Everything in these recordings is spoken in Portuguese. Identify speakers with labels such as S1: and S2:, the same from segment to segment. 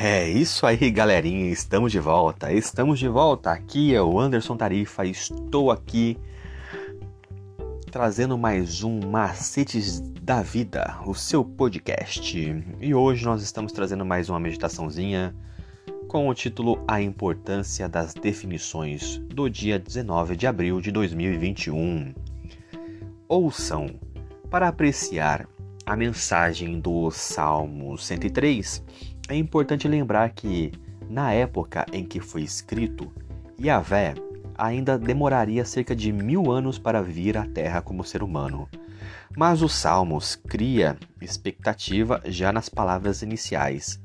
S1: É isso aí, galerinha. Estamos de volta. Estamos de volta. Aqui é o Anderson Tarifa. Estou aqui trazendo mais um Macetes da Vida, o seu podcast. E hoje nós estamos trazendo mais uma meditaçãozinha com o título A Importância das Definições do dia 19 de abril de 2021. Ouçam para apreciar a mensagem do Salmo 103 é importante lembrar que, na época em que foi escrito, Yahvé ainda demoraria cerca de mil anos para vir à Terra como ser humano. Mas os Salmos cria expectativa já nas palavras iniciais.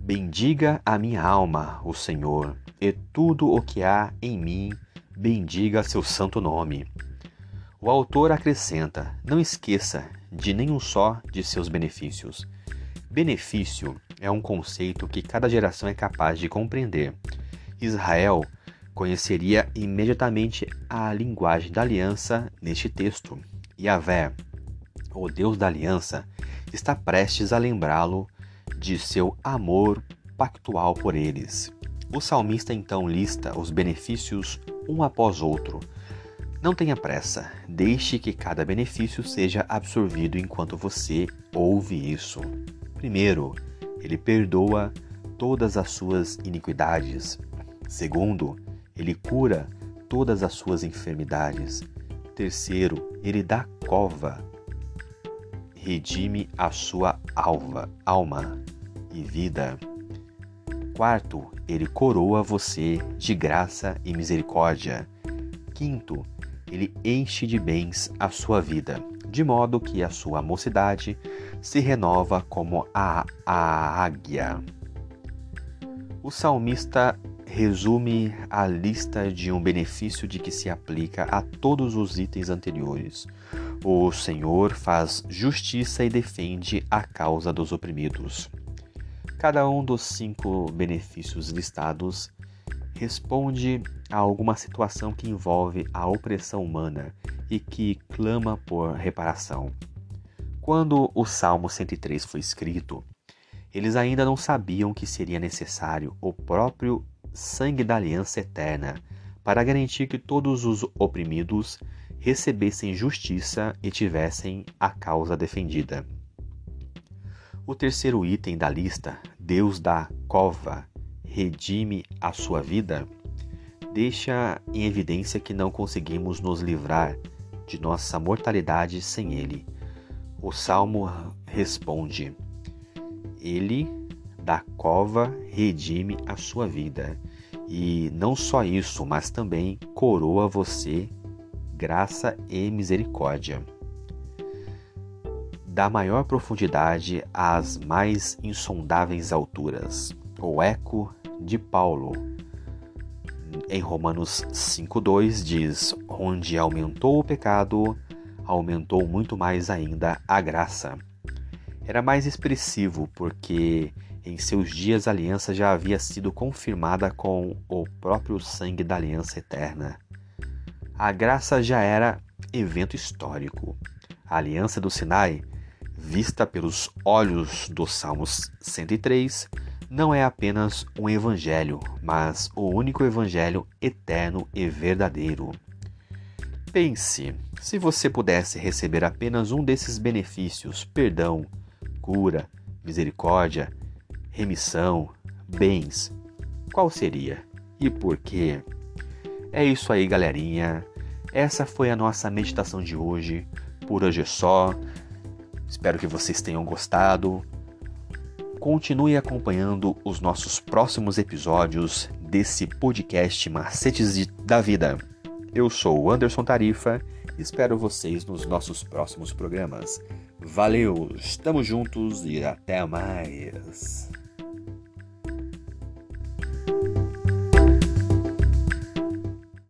S1: Bendiga a minha alma, o Senhor, e tudo o que há em mim, bendiga seu santo nome. O autor acrescenta: não esqueça de nenhum só de seus benefícios. Benefício é um conceito que cada geração é capaz de compreender. Israel conheceria imediatamente a linguagem da aliança neste texto. Yahvé, o Deus da aliança, está prestes a lembrá-lo de seu amor pactual por eles. O salmista então lista os benefícios um após outro. Não tenha pressa, deixe que cada benefício seja absorvido enquanto você ouve isso. Primeiro, ele perdoa todas as suas iniquidades. Segundo, ele cura todas as suas enfermidades. Terceiro, ele dá cova, redime a sua alva, alma e vida. Quarto, ele coroa você de graça e misericórdia. Quinto, ele enche de bens a sua vida, de modo que a sua mocidade se renova como a, a águia. O salmista resume a lista de um benefício de que se aplica a todos os itens anteriores. O Senhor faz justiça e defende a causa dos oprimidos. Cada um dos cinco benefícios listados responde a alguma situação que envolve a opressão humana e que clama por reparação. Quando o Salmo 103 foi escrito, eles ainda não sabiam que seria necessário o próprio sangue da aliança eterna para garantir que todos os oprimidos recebessem justiça e tivessem a causa defendida. O terceiro item da lista, Deus da cova, redime a sua vida, deixa em evidência que não conseguimos nos livrar de nossa mortalidade sem Ele. O salmo responde: Ele da cova redime a sua vida. E não só isso, mas também coroa você graça e misericórdia. Da maior profundidade às mais insondáveis alturas. O eco de Paulo. Em Romanos 5,2 diz: Onde aumentou o pecado, aumentou muito mais ainda a graça. Era mais expressivo porque em seus dias a aliança já havia sido confirmada com o próprio sangue da aliança eterna. A graça já era evento histórico. A aliança do Sinai, vista pelos olhos dos Salmos 103, não é apenas um evangelho, mas o único evangelho eterno e verdadeiro. Pense, se você pudesse receber apenas um desses benefícios: perdão, cura, misericórdia, remissão, bens, qual seria e por quê? É isso aí, galerinha. Essa foi a nossa meditação de hoje. Por hoje é só. Espero que vocês tenham gostado. Continue acompanhando os nossos próximos episódios desse podcast Macetes da Vida. Eu sou o Anderson Tarifa e espero vocês nos nossos próximos programas. Valeu, estamos juntos e até mais.